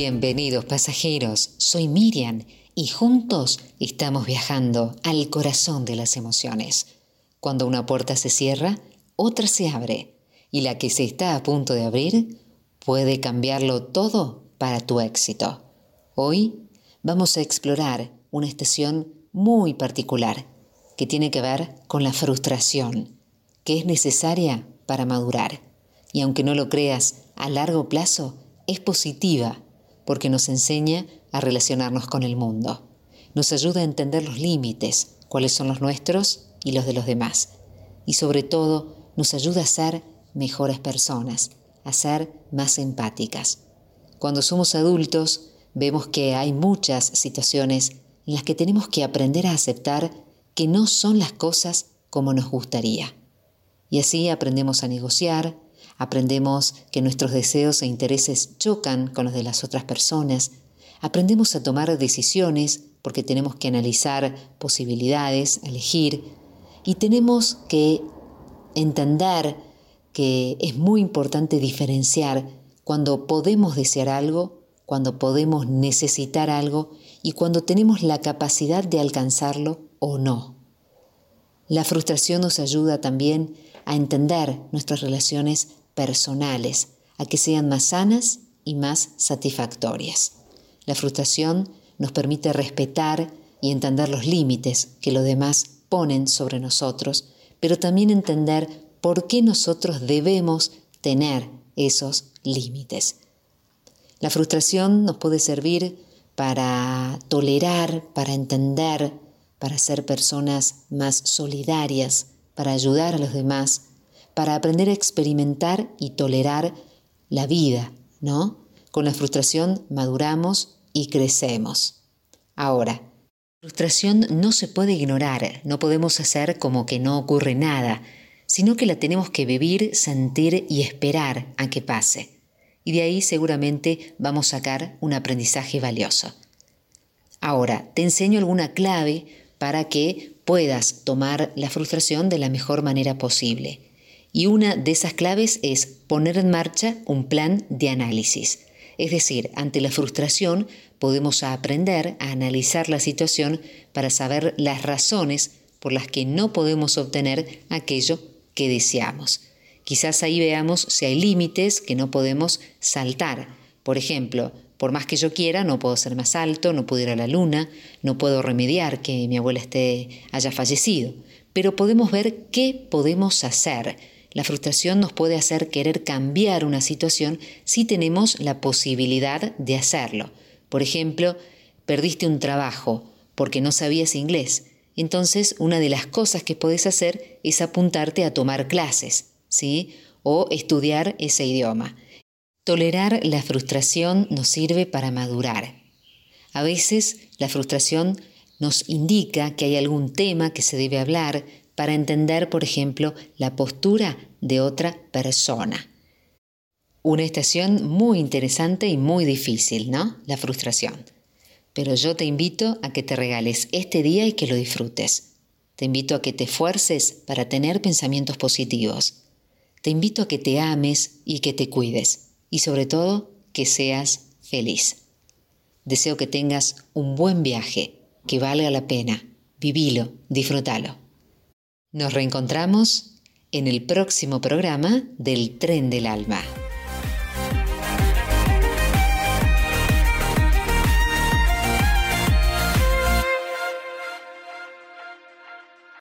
Bienvenidos pasajeros, soy Miriam y juntos estamos viajando al corazón de las emociones. Cuando una puerta se cierra, otra se abre y la que se está a punto de abrir puede cambiarlo todo para tu éxito. Hoy vamos a explorar una estación muy particular que tiene que ver con la frustración, que es necesaria para madurar. Y aunque no lo creas, a largo plazo es positiva porque nos enseña a relacionarnos con el mundo. Nos ayuda a entender los límites, cuáles son los nuestros y los de los demás. Y sobre todo, nos ayuda a ser mejores personas, a ser más empáticas. Cuando somos adultos, vemos que hay muchas situaciones en las que tenemos que aprender a aceptar que no son las cosas como nos gustaría. Y así aprendemos a negociar, aprendemos que nuestros deseos e intereses chocan con los de las otras personas, aprendemos a tomar decisiones porque tenemos que analizar posibilidades, elegir, y tenemos que entender que es muy importante diferenciar cuando podemos desear algo, cuando podemos necesitar algo y cuando tenemos la capacidad de alcanzarlo o no. La frustración nos ayuda también a entender nuestras relaciones personales, a que sean más sanas y más satisfactorias. La frustración nos permite respetar y entender los límites que los demás ponen sobre nosotros, pero también entender por qué nosotros debemos tener esos límites. La frustración nos puede servir para tolerar, para entender, para ser personas más solidarias, para ayudar a los demás, para aprender a experimentar y tolerar la vida, ¿no? Con la frustración maduramos y crecemos. Ahora, frustración no se puede ignorar, no podemos hacer como que no ocurre nada, sino que la tenemos que vivir, sentir y esperar a que pase. Y de ahí seguramente vamos a sacar un aprendizaje valioso. Ahora, te enseño alguna clave para que puedas tomar la frustración de la mejor manera posible. Y una de esas claves es poner en marcha un plan de análisis. Es decir, ante la frustración podemos aprender a analizar la situación para saber las razones por las que no podemos obtener aquello que deseamos. Quizás ahí veamos si hay límites que no podemos saltar. Por ejemplo, por más que yo quiera, no puedo ser más alto, no puedo ir a la luna, no puedo remediar que mi abuela esté, haya fallecido. Pero podemos ver qué podemos hacer la frustración nos puede hacer querer cambiar una situación si tenemos la posibilidad de hacerlo. Por ejemplo, perdiste un trabajo porque no sabías inglés. Entonces, una de las cosas que puedes hacer es apuntarte a tomar clases, ¿sí? O estudiar ese idioma. Tolerar la frustración nos sirve para madurar. A veces la frustración nos indica que hay algún tema que se debe hablar, para entender, por ejemplo, la postura de otra persona. Una estación muy interesante y muy difícil, ¿no? La frustración. Pero yo te invito a que te regales este día y que lo disfrutes. Te invito a que te esfuerces para tener pensamientos positivos. Te invito a que te ames y que te cuides. Y sobre todo, que seas feliz. Deseo que tengas un buen viaje, que valga la pena. Vivilo, disfrútalo. Nos reencontramos en el próximo programa del Tren del Alma.